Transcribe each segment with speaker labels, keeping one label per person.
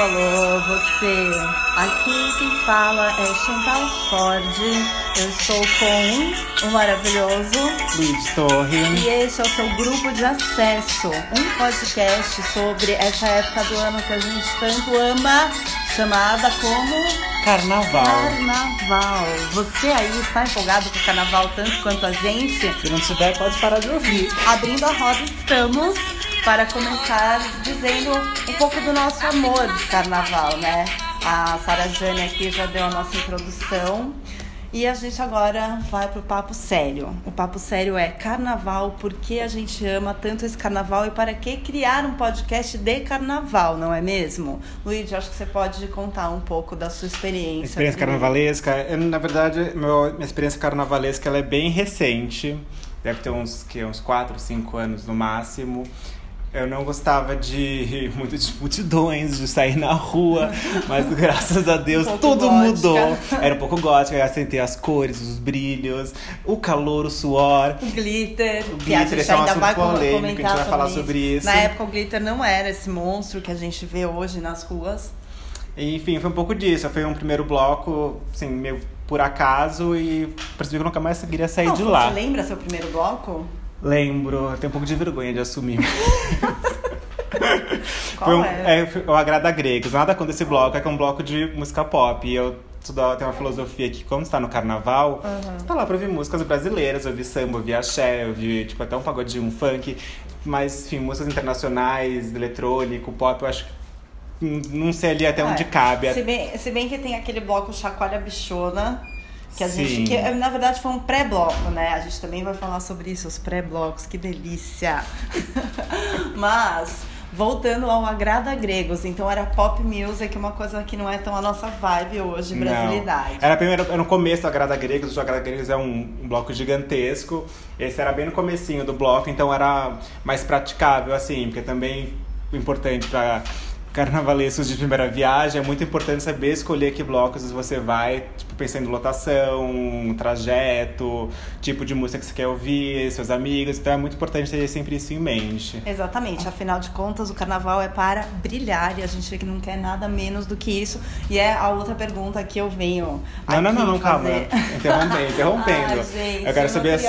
Speaker 1: alô, você. Aqui quem fala é Chantal Ford. Eu estou com o maravilhoso
Speaker 2: Luiz Torre.
Speaker 1: E este é o seu grupo de acesso, um podcast sobre essa época do ano que a gente tanto ama, chamada como
Speaker 2: Carnaval.
Speaker 1: Carnaval. Você aí está empolgado com o carnaval tanto quanto a gente?
Speaker 2: Se não tiver, pode parar de ouvir.
Speaker 1: Abrindo a roda, estamos para começar dizendo um pouco do nosso amor de carnaval, né? A Sara Jane aqui já deu a nossa introdução. E a gente agora vai pro papo sério. O papo sério é carnaval, por que a gente ama tanto esse carnaval e para que criar um podcast de carnaval, não é mesmo? Luiz, acho que você pode contar um pouco da sua experiência.
Speaker 2: Experiência carnavalesca? Eu, na verdade, meu, minha experiência carnavalesca ela é bem recente. Deve ter uns, que, uns 4, 5 anos no máximo. Eu não gostava de muito de multidões, de sair na rua, mas graças a Deus um tudo gótica. mudou. Era um pouco gótica, eu sentei as cores, os brilhos, o calor, o suor.
Speaker 1: O glitter.
Speaker 2: O glitter, é um assunto polêmico, a gente vai falar
Speaker 1: isso.
Speaker 2: sobre isso.
Speaker 1: Na época o glitter não era esse monstro que a gente vê hoje nas ruas.
Speaker 2: Enfim, foi um pouco disso. Foi um primeiro bloco, assim, meio por acaso e percebi que eu nunca mais queria sair
Speaker 1: não,
Speaker 2: de lá.
Speaker 1: Você lembra seu primeiro bloco?
Speaker 2: Lembro, tenho um pouco de vergonha de assumir. Foi um,
Speaker 1: é?
Speaker 2: é, o Agrada Gregos. Nada contra esse bloco, é que é um bloco de música pop. E eu tenho uma filosofia que, como está no carnaval,
Speaker 1: Uhum.
Speaker 2: você tá lá pra ouvir músicas brasileiras, ouvir samba, ouvir axé, ouvir tipo, até um pagodinho, um funk. Mas, enfim, músicas internacionais, eletrônico, pop, eu acho que não sei ali até onde
Speaker 1: É,
Speaker 2: cabe.
Speaker 1: Se bem, se bem que tem aquele bloco Chacoalha Bichona, que a
Speaker 2: Sim.
Speaker 1: gente. Que, na verdade foi um pré-bloco, né? A gente também vai falar sobre isso, os pré-blocos, que delícia! Mas. Voltando ao Agrada Gregos, então era pop music, uma coisa que não é tão a nossa vibe hoje, brasilidade.
Speaker 2: Não. Era, primeiro, era no começo do Agrada Gregos, o Agrada Gregos é um, um, bloco gigantesco. Esse era bem no comecinho do bloco, então era mais praticável, assim, porque também o importante para carnavalescos de primeira viagem é muito importante saber escolher que blocos você vai, tipo, pensando em lotação, trajeto, tipo de música que você quer ouvir, seus amigos. Então é muito importante ter sempre isso em mente.
Speaker 1: Exatamente, afinal de contas, o carnaval é para brilhar e a gente não quer nada menos do que isso. E é a outra pergunta que eu venho.
Speaker 2: Não, não, não, não,
Speaker 1: fazer.
Speaker 2: calma. Interrompendo, interrompendo.
Speaker 1: Ai, gente,
Speaker 2: eu quero saber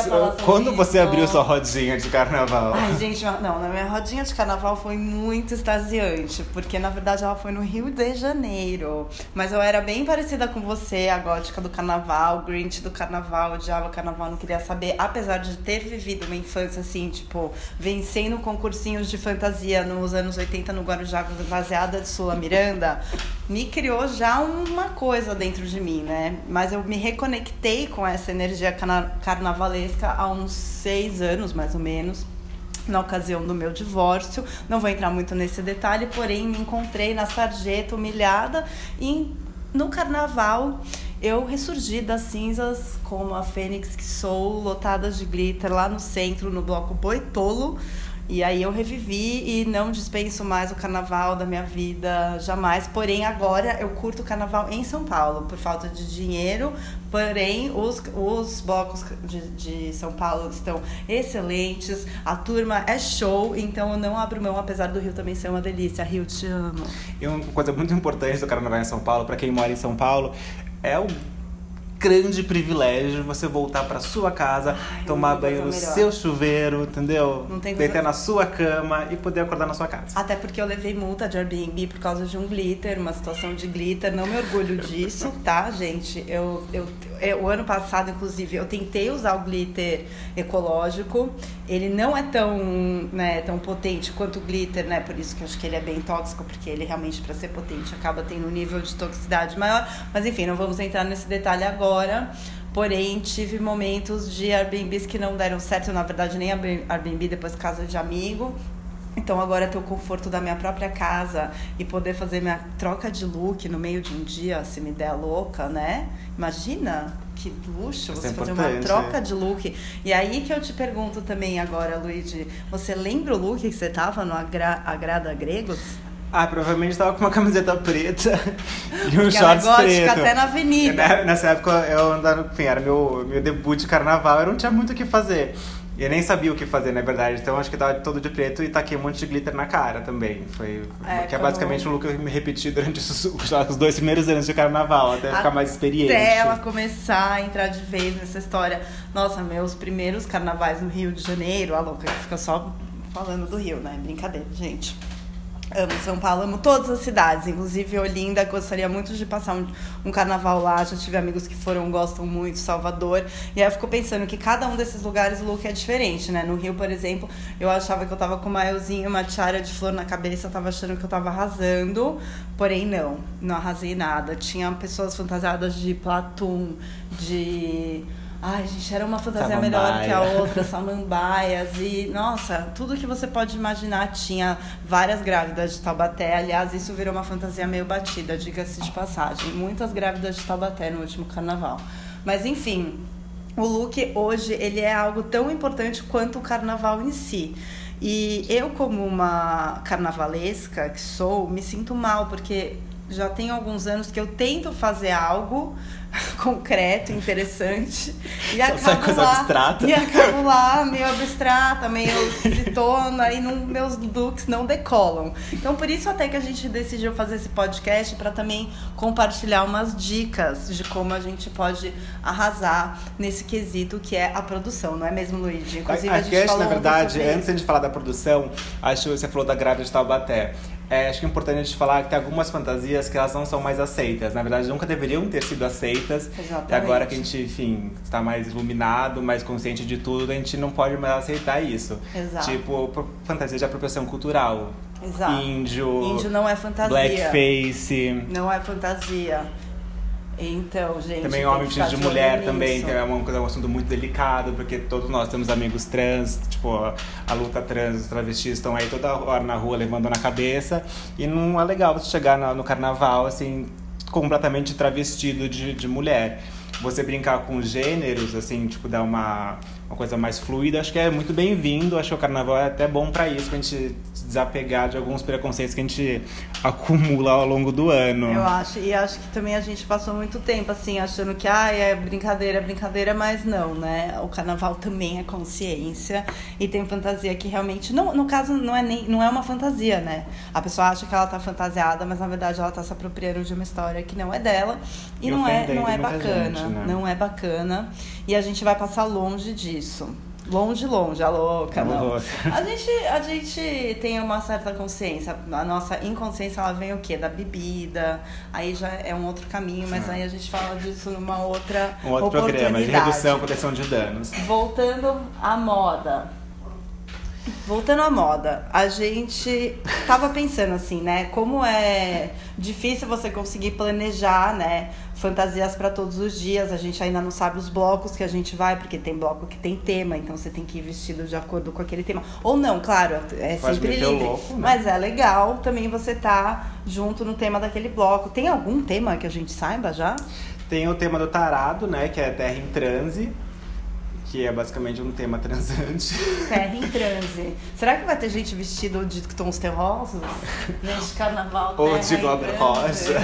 Speaker 2: quando você
Speaker 1: isso.
Speaker 2: abriu sua rodinha de carnaval.
Speaker 1: Ai, gente, não, na minha rodinha de carnaval foi muito extasiante, porque na verdade ela foi no Rio de Janeiro. Mas eu era bem parecida com você, a gótica do carnaval, Grinch do carnaval, odiava o carnaval, não queria saber. Apesar de ter vivido uma infância assim, tipo, vencendo concursinhos de fantasia nos anos 80 no Guarujá, baseada de Sula Miranda, me criou já uma coisa dentro de mim, né? Mas eu me reconectei com essa energia carna- carnavalesca há uns seis anos, mais ou menos na ocasião do meu divórcio. Não vou entrar muito nesse detalhe, porém me encontrei na sarjeta humilhada e no carnaval eu ressurgi das cinzas como a fênix que sou, lotadas de glitter lá no centro, no bloco Boitolo. E aí eu revivi e não dispenso mais o carnaval da minha vida jamais. Porém, agora eu curto o carnaval em São Paulo, por falta de dinheiro. Porém, os, os blocos de, de São Paulo estão excelentes, a turma é show, então eu não abro mão, apesar do Rio também ser uma delícia. Rio, te amo.
Speaker 2: E uma coisa muito importante do carnaval em São Paulo, para quem mora em São Paulo, é o grande privilégio você voltar para sua casa,
Speaker 1: Ai,
Speaker 2: tomar banho no
Speaker 1: coisa melhor.
Speaker 2: seu chuveiro, entendeu?
Speaker 1: Não tem coisa-
Speaker 2: Deitar na sua cama e poder acordar na sua casa.
Speaker 1: Até porque eu levei multa de Airbnb por causa de um glitter, uma situação de glitter. Não me orgulho disso, tá, gente? Eu, eu, eu- o ano passado, inclusive, eu tentei usar o glitter ecológico. Ele não é tão, né, tão potente quanto o glitter, né? Por isso que eu acho que ele é bem tóxico, porque ele realmente, para ser potente, acaba tendo um nível de toxicidade maior. Mas enfim, não vamos entrar nesse detalhe agora. Porém, tive momentos de Airbnbs que não deram certo. Na verdade, nem Airbnb, depois casa de amigo. Então agora ter o conforto da minha própria casa e poder fazer minha troca de look no meio de um dia, se me der louca, né? Imagina que luxo você
Speaker 2: é
Speaker 1: fazer uma troca
Speaker 2: é.
Speaker 1: de look. E aí que eu te pergunto também agora, Luigi, você lembra o look que você tava no Agra Agrada Gregos?
Speaker 2: Ah, provavelmente tava com uma camiseta preta e um
Speaker 1: ela
Speaker 2: shorts
Speaker 1: gótica
Speaker 2: preto.
Speaker 1: até na avenida.
Speaker 2: Né, Nessa época eu andava, enfim, era meu, meu debut de carnaval, eu não tinha muito o que fazer. E eu nem sabia o que fazer, na verdade. Então acho que tava todo de preto e taquei um monte de glitter na cara também. Foi.
Speaker 1: É,
Speaker 2: que é basicamente um look que eu me repeti durante os, os- dois primeiros anos de carnaval, até ficar mais experiente.
Speaker 1: Até ela começar a entrar de vez nessa história. Nossa, meus primeiros carnavais no Rio de Janeiro, a louca que fica só falando do Rio, né? Brincadeira, gente. Amo São Paulo, amo todas as cidades, inclusive Olinda, gostaria muito de passar um, um carnaval lá. Já tive amigos que foram, gostam muito, Salvador. E aí eu fico pensando que cada um desses lugares o look é diferente, né? No Rio, por exemplo, eu achava que eu tava com uma maiozinho, uma tiara de flor na cabeça, eu tava achando que eu tava arrasando. Porém, não, não arrasei nada. Tinha pessoas fantasiadas de platum, de. Ai, gente, era uma fantasia melhor que a
Speaker 2: Samambaia.
Speaker 1: outra, samambaias e, nossa, tudo que você pode imaginar tinha várias grávidas de Taubaté. Aliás, isso virou uma fantasia meio batida, diga-se de passagem. Muitas grávidas de Taubaté no último carnaval. Mas, enfim, o look hoje, ele é algo tão importante quanto o carnaval em si. E eu, como uma carnavalesca que sou, me sinto mal, porque já tem alguns anos que eu tento fazer algo concreto, interessante, e
Speaker 2: Só sai
Speaker 1: acabo
Speaker 2: coisa
Speaker 1: lá,
Speaker 2: abstrata.
Speaker 1: e acabo lá meio abstrata, meio esquisitona, e não, meus looks não decolam. Então, por isso até que a gente decidiu fazer esse podcast para também compartilhar umas dicas de como a gente pode arrasar nesse quesito que é a produção, não é mesmo, Luigi? Inclusive, a,
Speaker 2: a,
Speaker 1: gente
Speaker 2: Cash,
Speaker 1: falou
Speaker 2: na verdade, antes de falar da produção, acho que você falou da grávida de Taubaté. É, acho que é importante a gente falar que tem algumas fantasias que elas não são mais aceitas. Na verdade, nunca deveriam ter sido aceitas.
Speaker 1: Exatamente.
Speaker 2: E agora que a gente, enfim, está mais iluminado, mais consciente de tudo, a gente não pode mais aceitar isso.
Speaker 1: Exato.
Speaker 2: Tipo, fantasia de apropriação cultural.
Speaker 1: Exato.
Speaker 2: Índio,
Speaker 1: Índio não é fantasia.
Speaker 2: blackface.
Speaker 1: Não é fantasia. Então, gente.
Speaker 2: Também homem vestido de mulher
Speaker 1: nisso.
Speaker 2: também, que é, uma coisa- um assunto muito delicado, porque todos nós temos amigos trans, tipo, a, a luta trans, os travestis estão aí toda hora na rua levando na cabeça. E não é legal você chegar no, no carnaval, assim, completamente travestido de, de mulher. Você brincar com gêneros, assim, tipo, dar uma, uma coisa mais fluida, acho que é muito bem-vindo. Acho que o carnaval é até bom pra isso, pra gente desapegar de alguns preconceitos que a gente acumula ao longo do ano.
Speaker 1: Eu acho, e acho que também a gente passou muito tempo assim, achando que ah, é brincadeira, é brincadeira, mas não, né? O carnaval também é consciência e tem fantasia que realmente. Não, no caso, não é, nem, não é uma fantasia, né? A pessoa acha que ela tá fantasiada, mas na verdade ela tá se apropriando de uma história que não é dela e,
Speaker 2: E
Speaker 1: não é, não é bacana.
Speaker 2: gente, né?
Speaker 1: Não é bacana. E a gente vai passar longe disso. Longe, longe, a louca,
Speaker 2: Vamos
Speaker 1: não.
Speaker 2: louca.
Speaker 1: A gente, a gente tem uma certa consciência. A nossa inconsciência ela vem o quê? Da bebida. Aí já é um outro caminho, mas aí a gente fala disso numa outra
Speaker 2: Um outro programa de redução proteção de danos.
Speaker 1: Voltando à moda. Voltando à moda, a gente tava pensando assim, né? Como é difícil você conseguir planejar, né? Fantasias para todos os dias. A gente ainda não sabe os blocos que a gente vai, porque tem bloco que tem tema, então você tem que ir vestido de acordo com aquele tema. Ou não, claro, é
Speaker 2: Pode
Speaker 1: sempre livre.
Speaker 2: louco, né?
Speaker 1: Mas é legal também você tá junto no tema daquele bloco. Tem algum tema que a gente saiba já?
Speaker 2: Tem o tema do tarado, né? Que é Terra em Transe. Que é basicamente um tema transante.
Speaker 1: Terra em transe. Será que vai ter gente vestido de tons terrosos? Neste carnaval
Speaker 2: Ou de Glauber? Rocha.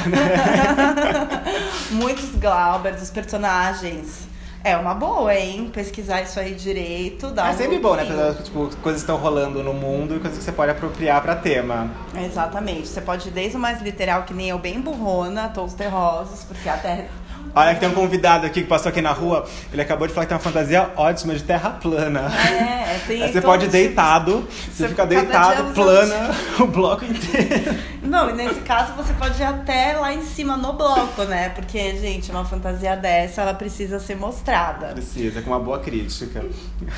Speaker 1: Muitos Glaubers, os personagens. É uma boa, hein? Pesquisar isso aí direito. Dar
Speaker 2: É
Speaker 1: um
Speaker 2: sempre bom, né? Porque, tipo, coisas estão rolando no mundo e coisas que você pode apropriar pra tema.
Speaker 1: Exatamente. Você pode ir desde o mais literal, que nem eu, bem burrona, tons terrosos, porque a terra.
Speaker 2: Olha que tem um convidado aqui que passou aqui na rua. Ele acabou de falar que tem uma fantasia ótima de terra plana.
Speaker 1: É, tem.
Speaker 2: Aí você pode ir deitado,
Speaker 1: Você-
Speaker 2: fica deitado, plana o bloco inteiro.
Speaker 1: Não, e nesse caso você pode ir até lá em cima no bloco, né? Porque, gente, uma fantasia dessa, ela precisa ser mostrada.
Speaker 2: Precisa, com uma boa crítica.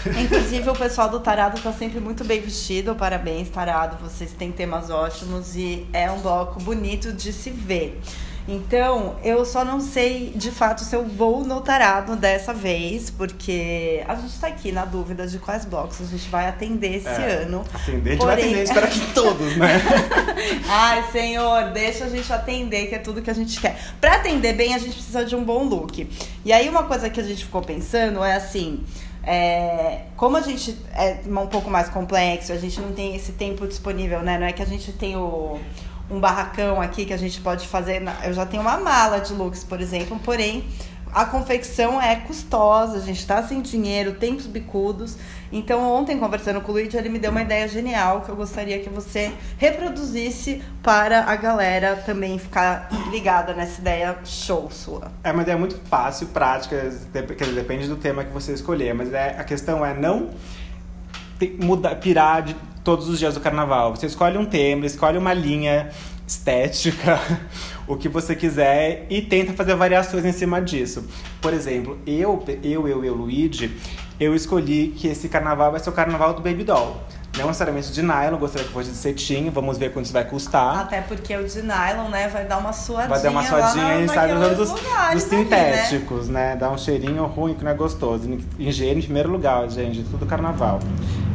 Speaker 1: Inclusive, o pessoal do Tarado tá sempre muito bem vestido. Parabéns, Tarado. Vocês têm temas ótimos e é um bloco bonito de se ver. Então, eu só não sei de fato se eu vou no Tarado dessa vez, porque a gente tá aqui na dúvida de quais blocos a gente vai atender esse
Speaker 2: É,
Speaker 1: ano.
Speaker 2: Atender, a gente vai atender, espero que todos, né?
Speaker 1: Ai, senhor, deixa a gente atender, que é tudo que a gente quer. Pra atender bem, a gente precisa de um bom look. E aí, uma coisa que a gente ficou pensando é assim. é, como a gente é um pouco mais complexo, a gente não tem esse tempo disponível, né? Não é que a gente tem o, um barracão aqui que a gente pode fazer. eu já tenho uma mala de looks, por exemplo, porém, a confecção é custosa, a gente tá sem dinheiro, tempos bicudos. Então, ontem, conversando com o Luigi, ele me deu uma ideia genial que eu gostaria que você reproduzisse para a galera também ficar ligada nessa ideia show sua.
Speaker 2: É uma ideia muito fácil, prática, depende do tema que você escolher, mas é, a questão é não mudar, pirar de todos os dias do carnaval. Você escolhe um tema, escolhe uma linha estética, o que você quiser e tenta fazer variações em cima disso. Por exemplo, eu, eu, eu, eu, Luigi, eu escolhi que esse carnaval vai ser o carnaval do Baby Doll. Não necessariamente de nylon, gostaria que fosse de cetim, vamos ver quanto isso vai custar.
Speaker 1: Até porque o de nylon, né, vai dar uma suadinha.
Speaker 2: Vai dar uma suadinha e sai dos, dos sintéticos,
Speaker 1: ali,
Speaker 2: né? né? Dá um cheirinho ruim que não é gostoso. Higiene em primeiro lugar, gente, tudo carnaval.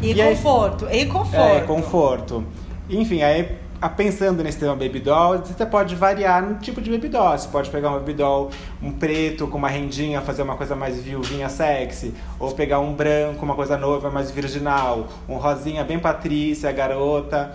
Speaker 1: E, e conforto, aí, e conforto.
Speaker 2: É, conforto. Enfim, aí pensando nesse tema baby doll, você pode variar no tipo de baby doll. Você pode pegar um baby doll, um preto com uma rendinha, fazer uma coisa mais viuvinha sexy, ou pegar um branco, uma coisa nova, mais virginal, um rosinha bem patrícia, garota.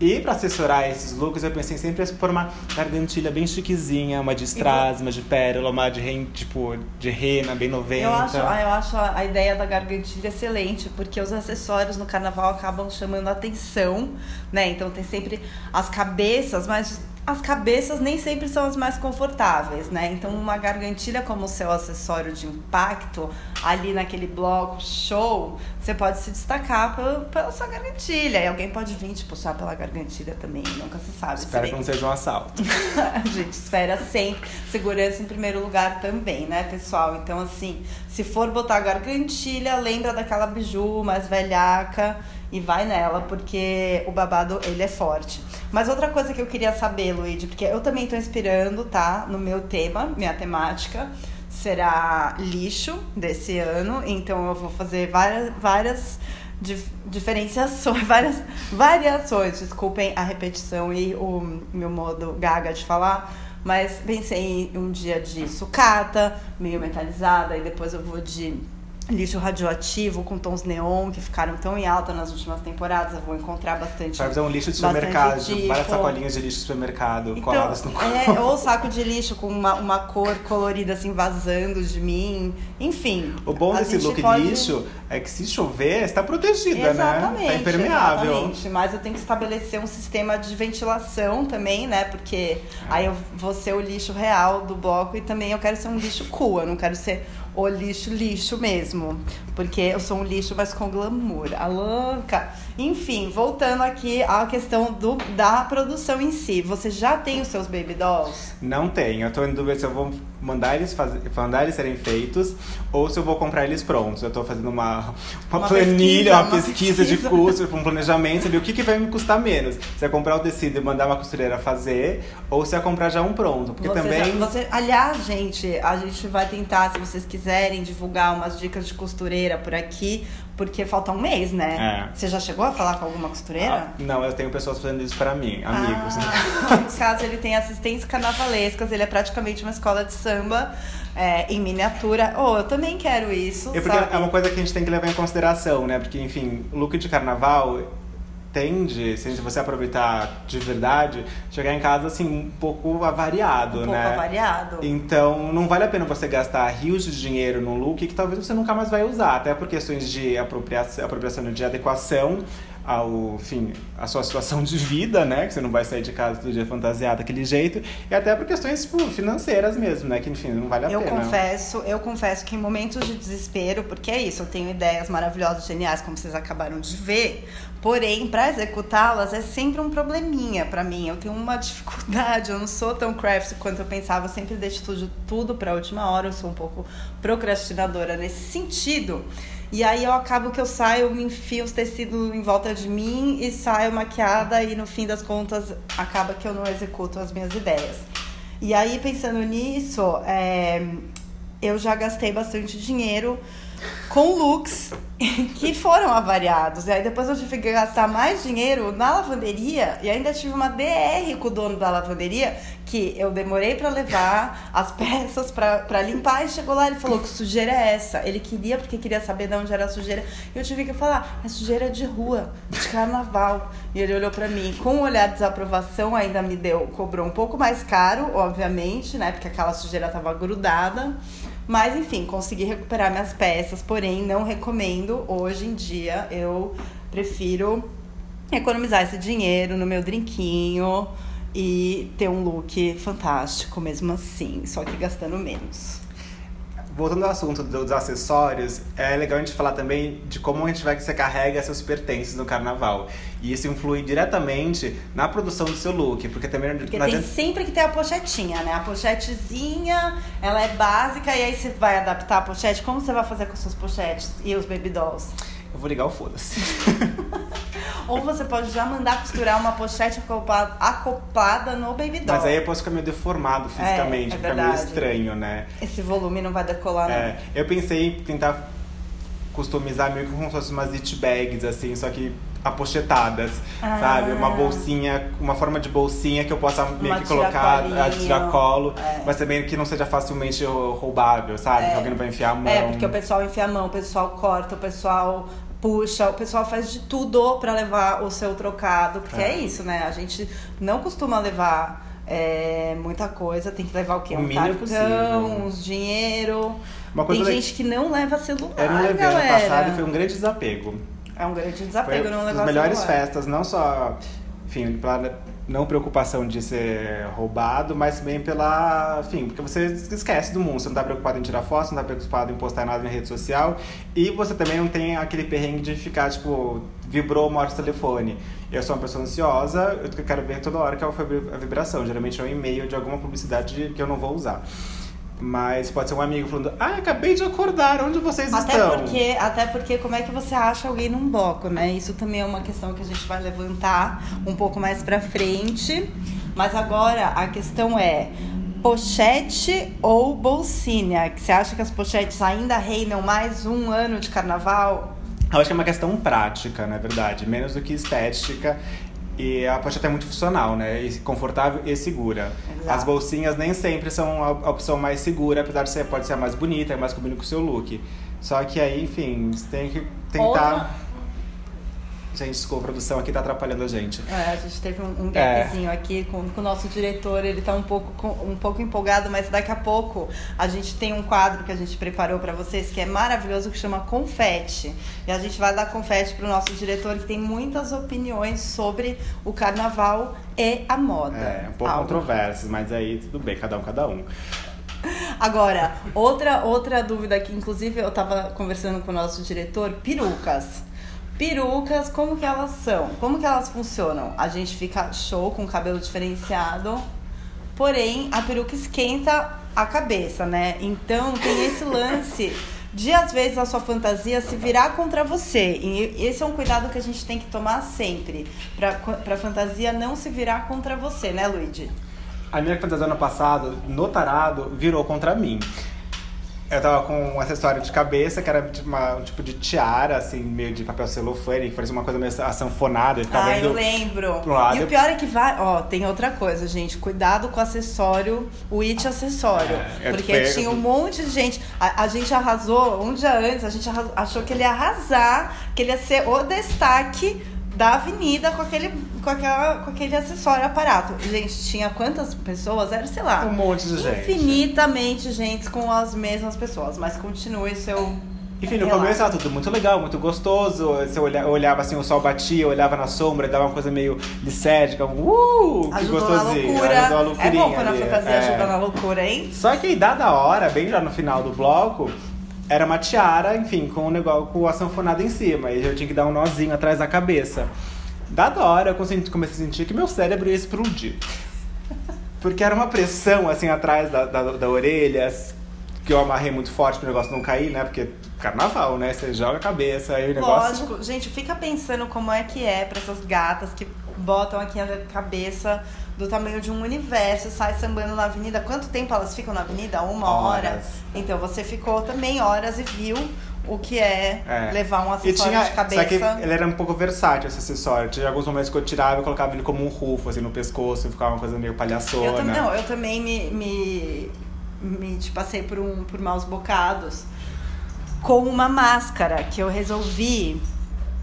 Speaker 2: E para assessorar esses looks, eu pensei sempre em pôr uma gargantilha bem chiquezinha, uma de strass, uma de pérola, uma de, ren, tipo, de rena, bem 90.
Speaker 1: Eu acho, ah, eu acho a ideia da gargantilha excelente, porque os acessórios no carnaval acabam chamando a atenção, né? Então tem sempre as cabeças, mas as cabeças nem sempre são as mais confortáveis, né? Então, uma gargantilha como seu acessório de impacto, ali naquele bloco show, você pode se destacar pela, pela sua gargantilha. E alguém pode vir te puxar pela gargantilha também, nunca se sabe.
Speaker 2: Espera que não seja um assalto.
Speaker 1: a gente espera sempre. Segurança em primeiro lugar também, né, pessoal? Então, assim, se for botar gargantilha, lembra daquela biju mais velhaca e vai nela, porque o babado, ele é forte. Mas outra coisa que eu queria saber, Luigi, porque eu também tô inspirando, tá? No meu tema, minha temática será lixo desse ano, então eu vou fazer várias, várias dif diferenciações, várias variações, desculpem a repetição e o meu modo gaga de falar, mas pensei em um dia de sucata, meio metalizada, e depois eu vou de lixo radioativo com tons neon que ficaram tão em alta nas últimas temporadas. Eu vou encontrar bastante.
Speaker 2: Vai fazer um lixo de supermercado, tipo. várias sacolinhas de lixo de supermercado então, coladas no
Speaker 1: é, Ou saco de lixo com uma, uma cor colorida assim vazando de mim. Enfim.
Speaker 2: O bom desse look pode... de lixo é que se chover, está protegida, exatamente, né? Tá impermeável.
Speaker 1: Exatamente. Mas eu tenho que estabelecer um sistema de ventilação também, né? Porque aí eu vou ser o lixo real do bloco e também eu quero ser um lixo cool, eu não quero ser o lixo, lixo mesmo. Porque eu sou um lixo, mas com glamour. A louca. Enfim, voltando aqui à questão do, da produção em si. Você já tem os seus baby dolls?
Speaker 2: Não tenho. Eu tô em dúvida se eu vou mandar eles, fazer, mandar eles serem feitos ou se eu vou comprar eles prontos. Eu tô fazendo uma, uma, uma planilha, pesquisa, uma, pesquisa, pesquisa, de custo, um planejamento, saber o que, que vai me custar menos. Se é comprar o tecido e mandar uma costureira fazer ou se é comprar já um pronto. Porque você também.
Speaker 1: Já, você, aliás, gente, a gente vai tentar, se vocês quiserem, divulgar umas dicas de costureira por aqui. Porque falta um mês, né? É. Você já chegou a falar com alguma costureira?
Speaker 2: Ah, não, eu tenho pessoas fazendo isso para mim, amigos.
Speaker 1: Ah, no caso, ele tem assistentes carnavalescas, ele é praticamente uma escola de samba é, em miniatura. Oh, eu também quero isso.
Speaker 2: É, porque é uma coisa que a gente tem que levar em consideração, né? Porque, enfim, look de carnaval tende, se você aproveitar de verdade, chegar em casa assim um pouco avariado,
Speaker 1: um
Speaker 2: né?
Speaker 1: Pouco avariado.
Speaker 2: Então não vale a pena você gastar rios de dinheiro num look que talvez você nunca mais vai usar, até por questões de apropriação, apropriação de adequação ao, enfim, a sua situação de vida, né? Que você não vai sair de casa todo dia fantasiado daquele jeito. E até por questões tipo, financeiras mesmo, né? Que, enfim, não vale a
Speaker 1: eu
Speaker 2: pena.
Speaker 1: Confesso, eu confesso que em momentos de desespero, porque é isso, eu tenho ideias maravilhosas, geniais, como vocês acabaram de ver. Porém, para executá-las é sempre um probleminha para mim. Eu tenho uma dificuldade, eu não sou tão craft quanto eu pensava, eu sempre deixo tudo, tudo para a última hora, eu sou um pouco procrastinadora nesse sentido. E aí eu acabo que eu saio, me enfio os tecidos em volta de mim e saio maquiada e no fim das contas acaba que eu não executo as minhas ideias. E aí pensando nisso, é, eu já gastei bastante dinheiro com looks que foram avariados. E aí depois eu tive que gastar mais dinheiro na lavanderia e ainda tive uma DR com o dono da lavanderia que eu demorei para levar as peças para limpar e chegou lá ele falou que sujeira é essa. Ele queria porque queria saber de onde era a sujeira. E eu tive que falar, é sujeira de rua, de carnaval. E ele olhou para mim com um olhar de desaprovação, ainda me deu, cobrou um pouco mais caro, obviamente, né? Porque aquela sujeira tava grudada. Mas enfim, consegui recuperar minhas peças, porém não recomendo. Hoje em dia eu prefiro economizar esse dinheiro no meu drinquinho e ter um look fantástico mesmo assim, só que gastando menos.
Speaker 2: Voltando ao assunto dos acessórios, é legal a gente falar também de como a gente vai que você carrega seus pertences no carnaval. E isso influi diretamente na produção do seu look, porque também
Speaker 1: porque tem adianta... sempre que ter a pochetinha, né? A pochetezinha, ela é básica e aí você vai adaptar a pochete. Como você vai fazer com suas pochetes e os baby dolls?
Speaker 2: Eu vou ligar o foda-se.
Speaker 1: Ou você pode já mandar costurar uma pochete acoplada, acoplada no baby doll.
Speaker 2: Mas aí eu posso ficar meio deformado fisicamente, é, é fica meio estranho, né?
Speaker 1: Esse volume não vai decolar, não. É,
Speaker 2: eu pensei em tentar customizar meio que como se fosse umas it bags, assim, só que apostetadas, ah. sabe? Uma bolsinha, uma forma de bolsinha que eu possa meio que colocar a tiracolo, é. mas também que não seja facilmente roubável, sabe? É. Que alguém não vai enfiar a mão.
Speaker 1: É, porque o pessoal enfia a mão, o pessoal corta, o pessoal puxa, o pessoal faz de tudo para levar o seu trocado, porque é. é. isso, né? A gente não costuma levar é, muita coisa, tem que levar o quê?
Speaker 2: O
Speaker 1: um
Speaker 2: cartão, possível.
Speaker 1: uns dinheiro. tem gente que não leva celular. Eu não levei
Speaker 2: ano passado e foi um grande desapego.
Speaker 1: É um grande desapego
Speaker 2: foi
Speaker 1: não levar celular.
Speaker 2: As melhores festas, não só, enfim, pra não preocupação de ser roubado, mas também pela. Enfim, porque você esquece do mundo. Você não tá preocupado em tirar foto, não tá preocupado em postar nada na rede social. E você também não tem aquele perrengue de ficar, tipo, vibrou, morre o telefone. Eu sou uma pessoa ansiosa, eu quero ver toda hora que é a vibração. Geralmente é um e-mail de alguma publicidade que eu não vou usar. Mas pode ser um amigo falando, ah, acabei de acordar, onde vocês
Speaker 1: até
Speaker 2: estão?
Speaker 1: Porque, até porque como é que você acha alguém num bloco, né? Isso também é uma questão que a gente vai levantar um pouco mais pra frente. Mas agora a questão é pochete ou bolsinha? Você acha que as pochetes ainda reinam mais um ano de carnaval?
Speaker 2: Eu acho que é uma questão prática, na verdade, menos do que estética. E a pochete é muito funcional, né? E confortável e segura. Exato. As bolsinhas nem sempre são a opção mais segura, apesar de ser, pode ser a mais bonita, é mais combina com o seu look. Só que aí, enfim, você tem que tentar. Outra Gente, desculpa, a produção aqui tá atrapalhando a gente.
Speaker 1: É, a gente teve um, um gapzinho é. aqui com, com, o nosso diretor, ele tá um pouco, um pouco empolgado, mas daqui a pouco a gente tem um quadro que a gente preparou para vocês que é maravilhoso, que chama Confete. E a gente vai dar confete pro nosso diretor, que tem muitas opiniões sobre o carnaval e a moda.
Speaker 2: É, um pouco Algo. controversas, mas aí tudo bem, cada um, cada um.
Speaker 1: Agora, outra, outra dúvida que, inclusive, eu tava conversando com o nosso diretor, perucas. Perucas, como que elas são? Como que elas funcionam? A gente fica show com cabelo diferenciado, porém a peruca esquenta a cabeça, né? Então tem esse lance de às vezes a sua fantasia se virar contra você. E esse é um cuidado que a gente tem que tomar sempre, pra, pra fantasia não se virar contra você, né, Luigi?
Speaker 2: A minha fantasia ano passado, no tarado, virou contra mim. Eu tava com um acessório de cabeça, que era tipo uma, um tipo de tiara, assim, meio de papel celofane, que parecia uma coisa meio sanfonada.
Speaker 1: Ah, eu lembro. E o pior é que vai. Ó, tem outra coisa, gente. Cuidado com o acessório, o it acessório. É, porque pego. tinha um monte de gente. A, a, gente arrasou, um dia antes, a gente achou que ele ia arrasar, que ele ia ser o destaque da avenida com aquele, com, aquela, com aquele acessório aparato. Gente, tinha quantas pessoas? Era, sei lá.
Speaker 2: Um monte de gente.
Speaker 1: Infinitamente gente com as mesmas pessoas. Mas continue seu.
Speaker 2: Enfim, no começo era tudo muito legal, muito gostoso. Você olhava, olhava assim, o sol batia, olhava na sombra, dava uma coisa meio lisérgica. Uh, que
Speaker 1: Ajudou
Speaker 2: gostosinho.
Speaker 1: Loucura. Ajudou a é bom quando a fantasia é. ajuda na loucura, hein?
Speaker 2: Só que aí, dada a hora, bem já no final do bloco, era uma tiara, enfim, com o negócio com a sanfonada em cima. E eu tinha que dar um nozinho atrás da cabeça. Dada a hora, eu comecei a sentir que meu cérebro ia explodir. Porque era uma pressão, assim, atrás da, da, da orelha, que eu amarrei muito forte pro negócio não cair, né? Porque carnaval, né? Você joga a cabeça, aí o negócio...
Speaker 1: Lógico. Gente, fica pensando como é que é pra essas gatas que botam aqui a cabeça do tamanho de um universo, sai sambando na avenida. Quanto tempo elas ficam na avenida? Uma horas. hora. Então você ficou também horas e viu o que é, é. levar um acessório tinha, de cabeça. Só que
Speaker 2: ele era um pouco versátil, esse acessório. Tinha alguns momentos que eu tirava e colocava ele como um rufo, assim, no pescoço, e ficava uma coisa meio palhaçona.
Speaker 1: Eu, não, eu também me, me, me tipo, passei por, um, por maus bocados com uma máscara que eu resolvi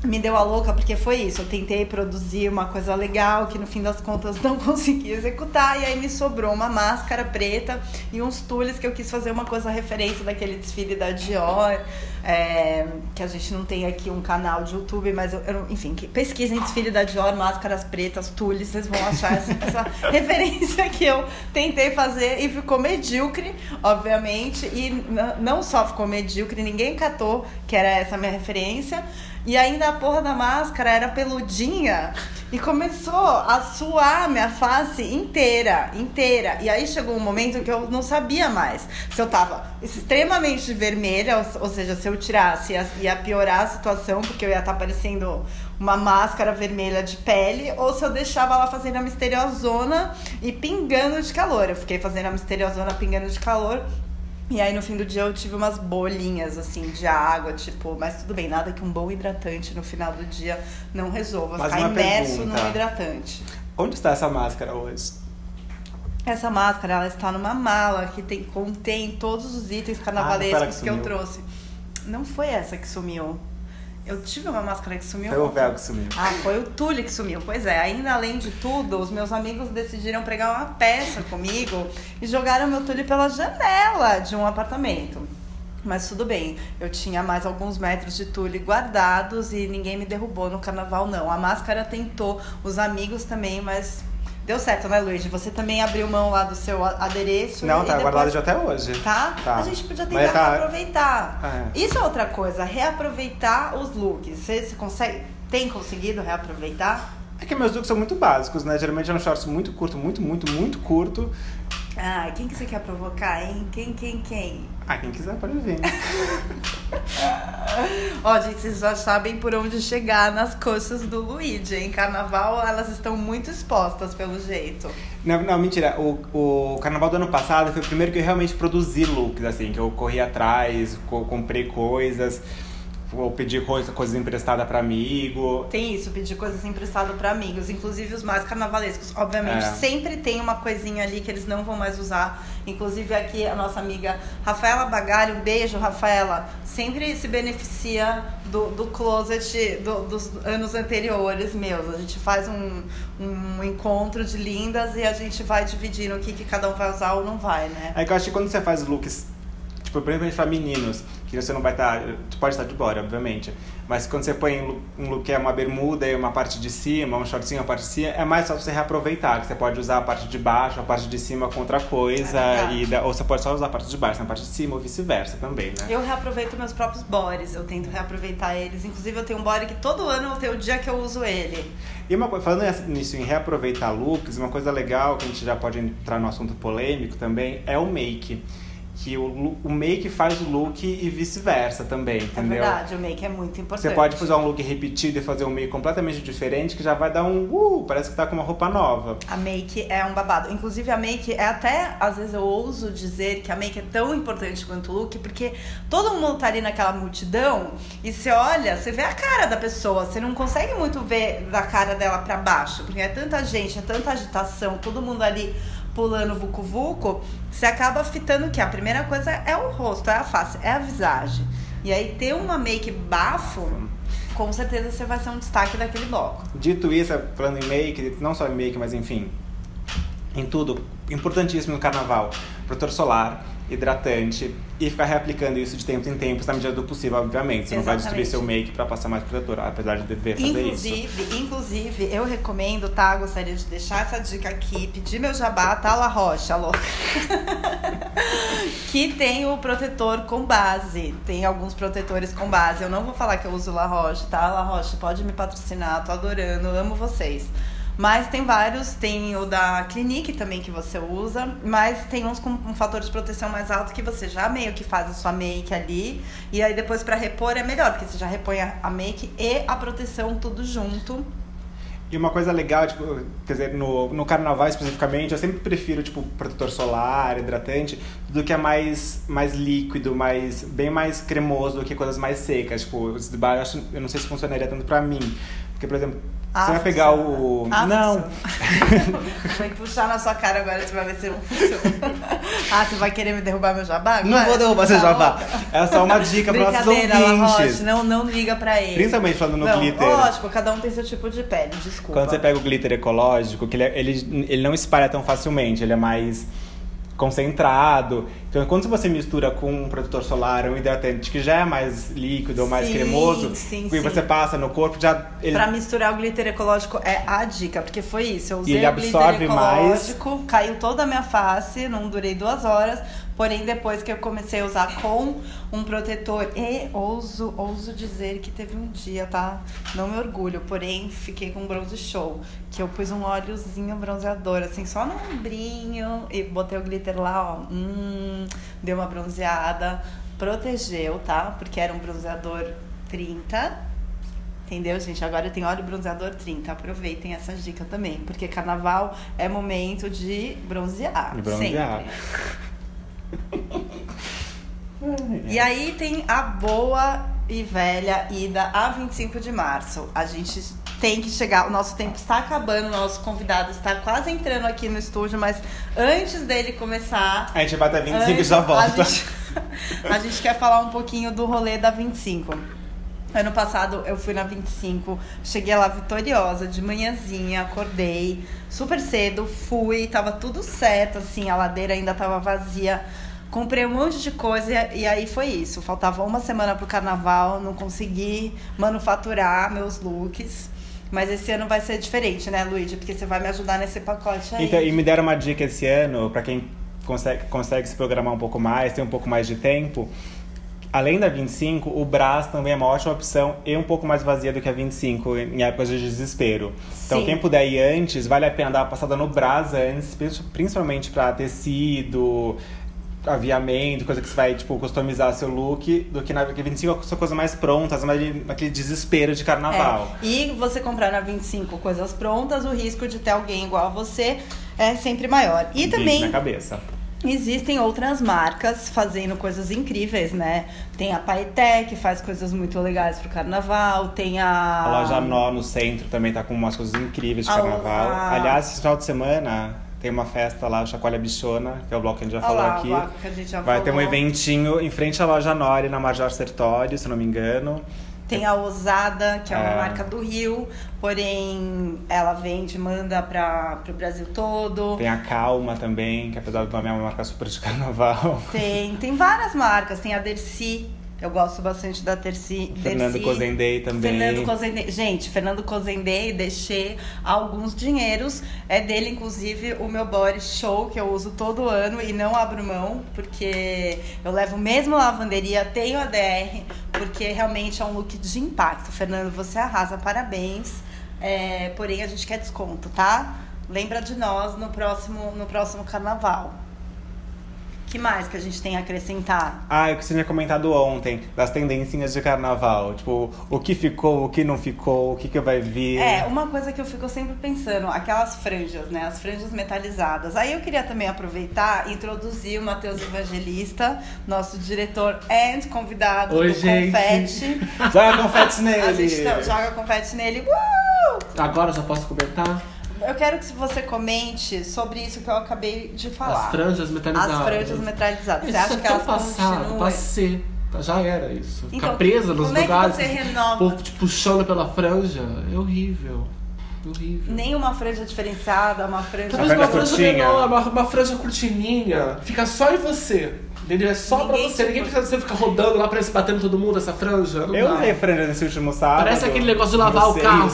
Speaker 1: me deu a louca porque foi isso. Eu tentei produzir uma coisa legal que no fim das contas não consegui executar e aí me sobrou uma máscara preta e uns tules que eu quis fazer uma coisa referência daquele desfile da Dior. É, que a gente não tem aqui um canal de YouTube, mas eu, eu enfim, pesquisem desfile da Dior, máscaras pretas, tules, vocês vão achar essa, essa referência que eu tentei fazer e ficou medíocre, obviamente, e não só ficou medíocre, ninguém catou que era essa minha referência. E ainda a porra da máscara era peludinha. E começou a suar minha face inteira, inteira. E aí chegou um momento que eu não sabia mais se eu tava extremamente vermelha, ou, seja, se eu tirasse ia, ia, piorar a situação, porque eu ia estar tá parecendo uma máscara vermelha de pele, ou se eu deixava ela fazendo a misteriosona e pingando de calor. Eu fiquei fazendo a misteriosona pingando de calor e aí no fim do dia eu tive umas bolinhas assim de água, tipo, mas tudo bem, nada que um bom hidratante no final do dia não resolva.
Speaker 2: Mas
Speaker 1: ficar imerso
Speaker 2: pergunta.
Speaker 1: no hidratante.
Speaker 2: Onde está essa máscara hoje?
Speaker 1: Essa máscara, ela está numa mala que tem, contém todos os itens carnavalescos ah, que, que eu trouxe. Não foi essa que sumiu. Eu tive uma máscara que sumiu.
Speaker 2: Foi o véu que sumiu.
Speaker 1: Ah, foi o tule que sumiu. Pois é, ainda além de tudo, os meus amigos decidiram pregar uma peça comigo e jogaram meu tule pela janela de um apartamento. Mas tudo bem, eu tinha mais alguns metros de tule guardados e ninguém me derrubou no carnaval, não. A máscara tentou, os amigos também, mas Deu certo, né, Luiz? Você também abriu mão lá do seu adereço.
Speaker 2: Não, tá
Speaker 1: depois...
Speaker 2: guardado de até hoje.
Speaker 1: Tá?
Speaker 2: tá?
Speaker 1: A gente podia tentar tá... reaproveitar. É. Isso é outra coisa, reaproveitar os looks. Você, você consegue, tem conseguido reaproveitar?
Speaker 2: É que meus looks são muito básicos, né? Geralmente é um shorts muito curto, muito, muito, muito curto.
Speaker 1: Ah, quem que você quer provocar, hein? Quem, quem, quem?
Speaker 2: Ah, quem quiser pode vir.
Speaker 1: Ó, gente, vocês já sabem por onde chegar nas coxas do Luigi. Em carnaval, elas estão muito expostas, pelo jeito.
Speaker 2: Não, não mentira. O, o carnaval do ano passado foi o primeiro que eu realmente produzi looks, assim, que eu corri atrás, comprei coisas ou pedir coisa, coisas emprestadas para amigo.
Speaker 1: Tem isso, pedir coisas emprestadas para amigos, inclusive os mais carnavalescos. Obviamente, é. sempre tem uma coisinha ali que eles não vão mais usar. Inclusive aqui a nossa amiga Rafaela Bagalho, um beijo, Rafaela, sempre se beneficia do, do closet do, dos anos anteriores meus. A gente faz um, um encontro de lindas e a gente vai dividindo o que, que cada um vai usar ou não vai, né?
Speaker 2: É que eu acho que quando você faz looks, tipo, principalmente pra meninos, que você não vai estar. Tá, tu pode estar de bora, obviamente. Mas quando você põe um look que é uma bermuda e uma parte de cima, um shortinho, uma parte de cima, é mais fácil você reaproveitar. Que você pode usar a parte de baixo, a parte de cima com outra coisa. É e da, ou você pode só usar a parte de baixo na parte de cima, ou vice-versa também, né?
Speaker 1: Eu reaproveito meus próprios bodies, eu tento reaproveitar eles. Inclusive, eu tenho um body que todo ano eu tenho o dia que eu uso ele.
Speaker 2: E uma coisa, falando nisso, em reaproveitar looks, uma coisa legal que a gente já pode entrar no assunto polêmico também é o make que o, o make faz o look e vice-versa também, é entendeu?
Speaker 1: É verdade, o make é muito importante.
Speaker 2: Você pode fazer um look repetido e fazer um make completamente diferente que já vai dar um uh, parece que tá com uma roupa nova.
Speaker 1: A make é um babado. Inclusive a make é até, às vezes eu ouso dizer que a make é tão importante quanto o look, porque todo mundo tá ali naquela multidão e você olha, você vê a cara da pessoa, você não consegue muito ver da cara dela para baixo, porque é tanta gente, é tanta agitação, todo mundo ali pulando vucu vucu, você acaba fitando que a primeira coisa é o rosto, é a face, é a visagem. E aí ter uma make bafo, com certeza você vai ser um destaque daquele bloco.
Speaker 2: Dito isso, falando em make, não só em make, mas enfim, em tudo, importantíssimo no carnaval, protetor solar, hidratante e ficar reaplicando isso de tempo em tempo, na medida do possível, obviamente. Você Exatamente. não vai destruir seu make para passar mais protetor, apesar de dever fazer
Speaker 1: inclusive,
Speaker 2: isso.
Speaker 1: Inclusive, eu recomendo, tá? Gostaria de deixar essa dica aqui, pedir meu jabá, tá, La Rocha, louca. que tem o protetor com base. Tem alguns protetores com base. Eu não vou falar que eu uso La Roche, tá? La Roche, pode me patrocinar, tô adorando, amo vocês. Mas tem vários, tem o da Clinique também que você usa, mas tem uns com um fator de proteção mais alto que você já meio que faz a sua make ali. E aí depois para repor é melhor, porque você já repõe a make e a proteção tudo junto.
Speaker 2: E uma coisa legal, tipo, quer dizer, no, no carnaval especificamente, eu sempre prefiro, tipo, protetor solar, hidratante, do que é mais, mais líquido, mais, bem mais cremoso do que coisas mais secas. Tipo, baixo, eu não sei se funcionaria tanto pra mim. Porque, por exemplo, Você vai pegar o.
Speaker 1: Ah,
Speaker 2: não.
Speaker 1: Vou puxar na sua cara agora, você vai ver se não funciona. Ah, você vai querer me derrubar meu jabá?
Speaker 2: Não
Speaker 1: Vai.
Speaker 2: vou derrubar seu
Speaker 1: Tá
Speaker 2: jabá. É só uma dica para nossos
Speaker 1: Roche,
Speaker 2: ouvintes.
Speaker 1: não, não liga pra ele.
Speaker 2: Principalmente falando no
Speaker 1: não,
Speaker 2: glitter.
Speaker 1: Lógico, cada um tem seu tipo de pele, desculpa.
Speaker 2: Quando você pega o glitter ecológico, que ele, é- ele, ele não espalha tão facilmente, ele é mais concentrado. Então, quando você mistura com um protetor solar, um hidratante que já é mais líquido ou mais
Speaker 1: Sim,
Speaker 2: cremoso,
Speaker 1: sim,
Speaker 2: e
Speaker 1: sim.
Speaker 2: você passa no corpo, já ele
Speaker 1: Pra misturar o glitter ecológico é a dica, porque foi isso. Eu usei
Speaker 2: ele
Speaker 1: o
Speaker 2: absorve
Speaker 1: glitter
Speaker 2: mais.
Speaker 1: ecológico, caiu toda a minha face, não durei duas horas. Porém, depois que eu comecei a usar com um protetor, e ouso, ouso dizer que teve um dia, tá? Não me orgulho, porém, fiquei com um bronze show. Que eu pus um óleozinho bronzeador, assim, só no ombrinho, e botei o glitter lá, ó. Hum, deu uma bronzeada. Protegeu, tá? Porque era um bronzeador 30. Entendeu, gente? Agora tem óleo bronzeador 30. Aproveitem essa dica também. Porque carnaval é momento de bronzear.
Speaker 2: De bronzear.
Speaker 1: Sempre. E aí tem a boa e velha ida a 25 de março. A gente tem que chegar, o nosso tempo está acabando, o nosso convidado está quase entrando aqui no estúdio, mas antes dele começar.
Speaker 2: a gente vai até 25 e
Speaker 1: antes-
Speaker 2: já volta.
Speaker 1: A gente, a gente quer falar um pouquinho do rolê da 25. Ano passado eu fui na 25, cheguei lá vitoriosa, de manhãzinha, acordei super cedo, fui, tava tudo certo, assim, a ladeira ainda tava vazia. Comprei um monte de coisa e aí foi isso. Faltava uma semana pro carnaval, não consegui manufaturar meus looks. Mas esse ano vai ser diferente, né, Luigi? Porque você vai me ajudar nesse pacote aí.
Speaker 2: Então, e me deram uma dica esse ano, pra quem consegue, consegue se programar um pouco mais, tem um pouco mais de tempo. Além da 25, o Brás também é uma ótima opção e um pouco mais vazia do que a 25 em épocas de desespero. Então,
Speaker 1: Sim.
Speaker 2: quem puder ir antes, vale a pena dar uma passada no Brás antes, princi- principalmente pra tecido, aviamento, coisa que você vai, tipo, customizar seu look, do que na porque 25 são coisas mais prontas, mas naquele desespero de carnaval.
Speaker 1: É. E você comprar na 25 coisas prontas, o risco de ter alguém igual a você é sempre maior. E
Speaker 2: Bicho
Speaker 1: também
Speaker 2: na cabeça.
Speaker 1: Existem outras marcas fazendo coisas incríveis, né? Tem a Paeté, que faz coisas muito legais pro carnaval. Tem a.
Speaker 2: A loja Nó no centro também tá com umas coisas incríveis de
Speaker 1: A-
Speaker 2: carnaval.
Speaker 1: a-
Speaker 2: Aliás, esse final de semana tem uma festa lá, o Chacoalha Bichona, que é o bloco que a gente já falou aqui.
Speaker 1: bloco que a gente já
Speaker 2: Vai ter um
Speaker 1: falou.
Speaker 2: eventinho em frente à loja Nori, na Major Sertório, se não me engano.
Speaker 1: Tem a Ousada, que é uma
Speaker 2: É.
Speaker 1: marca do Rio, porém ela vende, manda para pro Brasil todo.
Speaker 2: Tem a Calma também, que apesar do nome é uma marca super de carnaval.
Speaker 1: Tem, tem várias marcas, tem a Dercy. Eu gosto bastante da Dercy.
Speaker 2: Fernando
Speaker 1: Dercy.
Speaker 2: Cozendei também.
Speaker 1: Fernando Cozendei. Gente, Fernando Cozendei, deixei alguns dinheiros. É dele, inclusive, o meu body show, que eu uso todo ano e não abro mão, porque eu levo mesmo lavanderia, tenho a DR, porque realmente é um look de impacto. Fernando, você arrasa, parabéns. É, porém, a gente quer desconto, tá? Lembra de nós no próximo, no próximo carnaval. Que mais que a gente tem a acrescentar?
Speaker 2: Ah, o que você tinha comentado ontem, das tendências de carnaval. Tipo, o que ficou, o que não ficou, o que, que vai vir.
Speaker 1: É, uma coisa que eu fico sempre pensando, aquelas franjas, né? As franjas metalizadas. Aí eu queria também aproveitar e introduzir o Matheus Evangelista, nosso diretor and convidado
Speaker 3: Oi,
Speaker 1: do
Speaker 3: gente.
Speaker 1: Confete.
Speaker 2: Joga confetes
Speaker 1: A
Speaker 2: nele!
Speaker 1: gente tá- joga confete nele. Uh!
Speaker 3: Agora eu já posso comentar?
Speaker 1: Eu quero que você comente sobre isso que eu acabei de falar.
Speaker 3: As franjas metalizadas.
Speaker 1: As franjas metalizadas. Você
Speaker 3: Isso
Speaker 1: acha
Speaker 3: é
Speaker 1: que elas
Speaker 3: passado,
Speaker 1: continuam?
Speaker 3: passei. Já era isso.
Speaker 1: Então,
Speaker 3: Ficar presa nos
Speaker 1: como é que
Speaker 3: lugares.
Speaker 1: você renova?
Speaker 3: O povo te puxando pela franja. É horrível. Horrível.
Speaker 1: Nem uma franja diferenciada, uma franja.
Speaker 3: Talvez uma
Speaker 2: franja curtinha.
Speaker 3: menor, uma, uma franja curtininha. Fica só em você. Entendeu? É só
Speaker 1: Ninguém
Speaker 3: pra você. Ninguém precisa você ficar rodando lá pra se batendo todo mundo essa franja. Não
Speaker 2: Eu
Speaker 3: dá.
Speaker 2: usei franja nesse último sábado.
Speaker 3: Parece aquele negócio de lavar o
Speaker 2: Vocês.
Speaker 3: carro.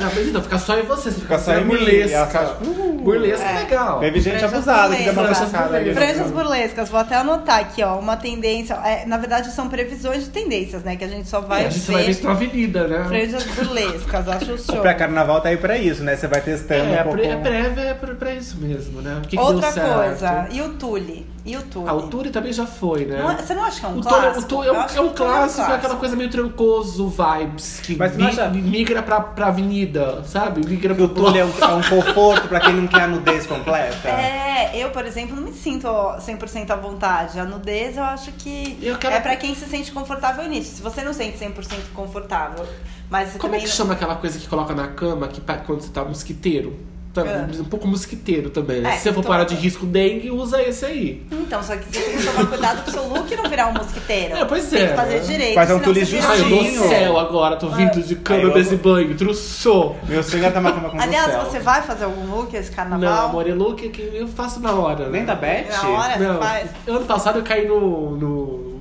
Speaker 3: Não, mas não, fica só em você. Você fica,
Speaker 2: Fica só em
Speaker 3: burlesca.
Speaker 2: ela faz, uh.
Speaker 3: burlesca é
Speaker 1: É.
Speaker 3: legal.
Speaker 2: Teve gente
Speaker 1: Franjas
Speaker 2: abusada que deu uma
Speaker 1: burlescas.
Speaker 2: chocada ali.
Speaker 1: Franjas burlescas, vou até anotar aqui, ó. Uma tendência. é, na verdade, são previsões de tendências, né? Que a gente só vai
Speaker 3: É, a gente
Speaker 1: ver.
Speaker 3: vai ver na avenida, né?
Speaker 1: Franjas burlescas, acho
Speaker 2: O
Speaker 1: show.
Speaker 2: pré-carnaval tá aí pra isso, né? Você vai testando
Speaker 3: É,
Speaker 2: um pouco.
Speaker 3: a prévia é pra, pra isso mesmo, né? O que, que
Speaker 1: Outra
Speaker 3: deu certo?
Speaker 1: coisa, e o Tule? E o Tule?
Speaker 3: Ah, o também já foi, né?
Speaker 1: Não é- você não acha que é um
Speaker 3: o
Speaker 1: clássico?
Speaker 3: o é um,
Speaker 1: acho
Speaker 3: é um
Speaker 1: o é um
Speaker 3: clássico, é aquela coisa meio trancoso, vibes, que
Speaker 2: Mas
Speaker 3: mi-
Speaker 2: acha-
Speaker 3: migra pra, pra avenida, sabe? Migra
Speaker 2: Que o
Speaker 3: pro
Speaker 2: Tule é um, é um conforto pra quem não quer a nudez completa.
Speaker 1: É, eu, por exemplo, não me sinto 100% à vontade. A nudez eu acho que
Speaker 3: Eu quero-
Speaker 1: é pra quem se sente confortável nisso. Se você não sente 100% confortável, mas você
Speaker 3: Como é que
Speaker 1: não-
Speaker 3: chama aquela coisa que coloca na cama que quando você tá mosquiteiro? Tá,
Speaker 1: É.
Speaker 3: Um pouco mosquiteiro também.
Speaker 1: É,
Speaker 3: Se você for
Speaker 1: então-
Speaker 3: parar de risco dengue, usa esse aí.
Speaker 1: Então, só que você tem que tomar cuidado pro seu look não virar um mosquiteiro.
Speaker 3: É, pois
Speaker 1: tem
Speaker 3: é,
Speaker 1: que fazer
Speaker 3: né?
Speaker 1: direito.
Speaker 2: Faz um tule
Speaker 1: vira-
Speaker 3: Ai, eu
Speaker 2: Justinho.
Speaker 3: céu agora, tô vindo de cama,
Speaker 2: eu-
Speaker 3: beijo e banho, trussou.
Speaker 2: Meu sonho é tomar cama com
Speaker 1: Aliás, você vai fazer algum look esse carnaval?
Speaker 3: Não, amor, é look que eu faço na hora.
Speaker 2: Nem
Speaker 3: né?
Speaker 2: da Beth?
Speaker 1: Na hora
Speaker 3: Não,
Speaker 1: você faz?
Speaker 3: ano passado eu caí no, no-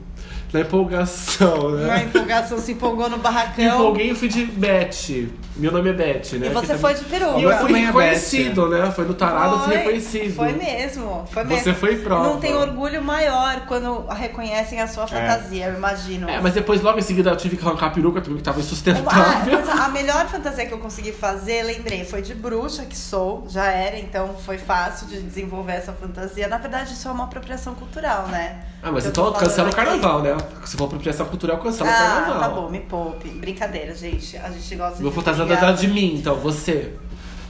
Speaker 3: na empolgação,
Speaker 1: Na
Speaker 3: né?
Speaker 1: empolgação, se empolgou no
Speaker 3: Me
Speaker 1: barracão.
Speaker 3: empolguei e fui de Beth. Meu nome é Beth, né?
Speaker 1: E você
Speaker 3: Que
Speaker 1: foi
Speaker 3: também-
Speaker 1: de peru.
Speaker 3: E eu fui
Speaker 2: também é
Speaker 3: reconhecido, né? Foi no tarado, eu fui
Speaker 1: Foi,
Speaker 3: reconhecido.
Speaker 1: Foi mesmo. Foi
Speaker 3: Você
Speaker 1: mesmo.
Speaker 3: foi prova.
Speaker 1: Não tem orgulho maior quando reconhecem a sua fantasia, eu imagino.
Speaker 3: É, mas depois, logo em seguida, eu tive que arrancar a peruca também, que tava
Speaker 1: Ah,
Speaker 3: insustentável.
Speaker 1: mas a melhor fantasia que eu consegui fazer, lembrei, foi de bruxa que sou, já era, então foi fácil de desenvolver essa fantasia. Na verdade, isso é uma apropriação cultural, né?
Speaker 3: Ah, mas
Speaker 1: Eu
Speaker 3: então cancela o
Speaker 1: aqui.
Speaker 3: carnaval, né? Se for apropriação cultural, cancela o
Speaker 1: Ah,
Speaker 3: carnaval.
Speaker 1: tá bom, me poupe. Brincadeira, gente. A gente gosta
Speaker 3: Vou
Speaker 1: de.
Speaker 3: fantasiada
Speaker 1: brigar.
Speaker 3: de mim, então, você.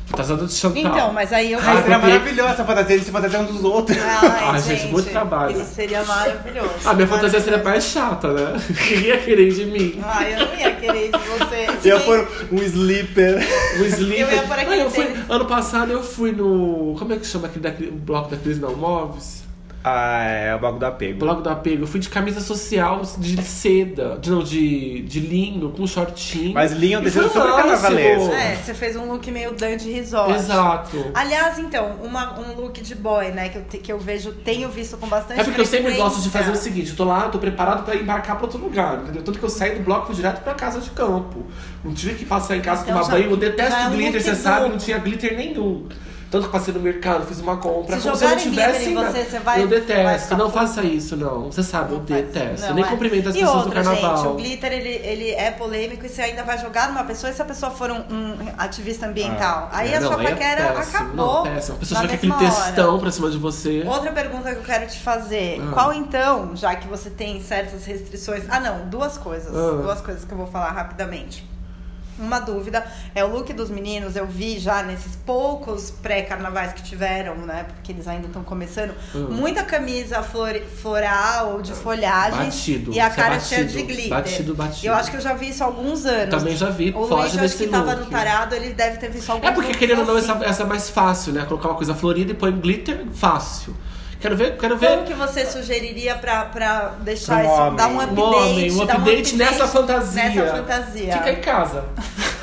Speaker 3: Fantasiada de Chantal.
Speaker 1: Então, mas aí eu.
Speaker 2: Ai,
Speaker 3: Ai,
Speaker 2: seria
Speaker 3: porque-
Speaker 2: maravilhosa essa fantasia de se fantasiar um dos outros.
Speaker 1: Ai,
Speaker 3: Ai, gente, muito trabalho.
Speaker 1: Isso seria maravilhoso.
Speaker 3: A minha fantasia seria mais chata, né? Ninguém ia querer de mim.
Speaker 1: Ai, eu não ia querer de você. Se
Speaker 2: Eu for um sleeper.
Speaker 3: O sleeper.
Speaker 1: Eu ia por aquele
Speaker 3: Ah, eu fui-
Speaker 1: tênis.
Speaker 3: ano passado eu fui no. Como é que chama aquele da, o bloco da Cris Não Móveis?
Speaker 2: Ah, é o bloco do apego.
Speaker 3: Bloco do apego. Eu fui de camisa social de seda. De, não, de, de linho, com shortinho.
Speaker 2: Mas linho é um
Speaker 3: E
Speaker 2: tecido
Speaker 3: foi
Speaker 2: super carnavalesco.
Speaker 1: É, você fez um look meio Dandy Resort.
Speaker 3: Exato.
Speaker 1: Aliás, então, uma, um look de boy, né, que eu, te- que eu vejo, tenho visto com bastante
Speaker 3: É porque eu sempre gosto de fazer o seguinte, eu tô lá, tô preparado pra embarcar pra outro lugar, entendeu? Tanto que eu saí do bloco fui direto pra casa de campo. Não tive que passar em casa
Speaker 1: Então
Speaker 3: tomar
Speaker 1: já-
Speaker 3: banho. Eu detesto
Speaker 1: é
Speaker 3: glitter, você sabe, não tinha glitter nenhum. Tanto que passei no mercado, fiz uma compra.
Speaker 1: Se
Speaker 3: como se eu não tivesse.
Speaker 1: em você, você vai-
Speaker 3: eu
Speaker 1: vai
Speaker 3: detesto,
Speaker 1: ficar
Speaker 3: não faça isso, não. Você sabe, eu
Speaker 1: Não
Speaker 3: detesto. eu nem
Speaker 1: é.
Speaker 3: cumprimento as
Speaker 1: e
Speaker 3: pessoas
Speaker 1: outra,
Speaker 3: do carnaval.
Speaker 1: Gente, o glitter ele, ele é polêmico e você ainda vai jogar numa pessoa e se a pessoa for um, um ativista ambiental. aí
Speaker 3: É,
Speaker 1: a
Speaker 3: não,
Speaker 1: sua
Speaker 3: é
Speaker 1: paquera
Speaker 3: péssimo,
Speaker 1: acabou.
Speaker 3: Não, péssimo. A pessoa joga aquele
Speaker 1: hora.
Speaker 3: textão pra cima de você.
Speaker 1: Outra pergunta que eu quero te fazer.
Speaker 3: Ah.
Speaker 1: Qual então, já que você tem certas restrições. Ah, não, duas coisas.
Speaker 3: Ah.
Speaker 1: Duas coisas que eu vou falar rapidamente. Uma dúvida é o look dos meninos. Eu vi já nesses poucos pré-carnavais que tiveram, né? Porque eles ainda estão começando.
Speaker 3: Ah.
Speaker 1: Muita camisa flor- floral ou de folhagem.
Speaker 3: Batido,
Speaker 1: E a
Speaker 3: é
Speaker 1: cara cheia
Speaker 3: batido,
Speaker 1: de glitter.
Speaker 3: batido, batido.
Speaker 1: Eu acho que eu já vi isso há alguns anos.
Speaker 3: Também já vi,
Speaker 1: O
Speaker 3: foge
Speaker 1: Luiz, eu acho
Speaker 3: desse
Speaker 1: que tava
Speaker 3: look.
Speaker 1: no tarado, ele deve ter visto alguns
Speaker 3: É porque querendo ou não,
Speaker 1: assim.
Speaker 3: essa, essa é mais fácil, né? Colocar uma coisa florida e põe glitter, fácil. Quero ver, quero ver.
Speaker 1: Como que você sugeriria pra, pra deixar
Speaker 2: Um
Speaker 1: isso,
Speaker 2: homem.
Speaker 1: dar um
Speaker 2: Um
Speaker 1: update?
Speaker 3: homem, um
Speaker 1: dar
Speaker 3: update nessa fantasia.
Speaker 1: Nessa fantasia.
Speaker 3: Fica em casa.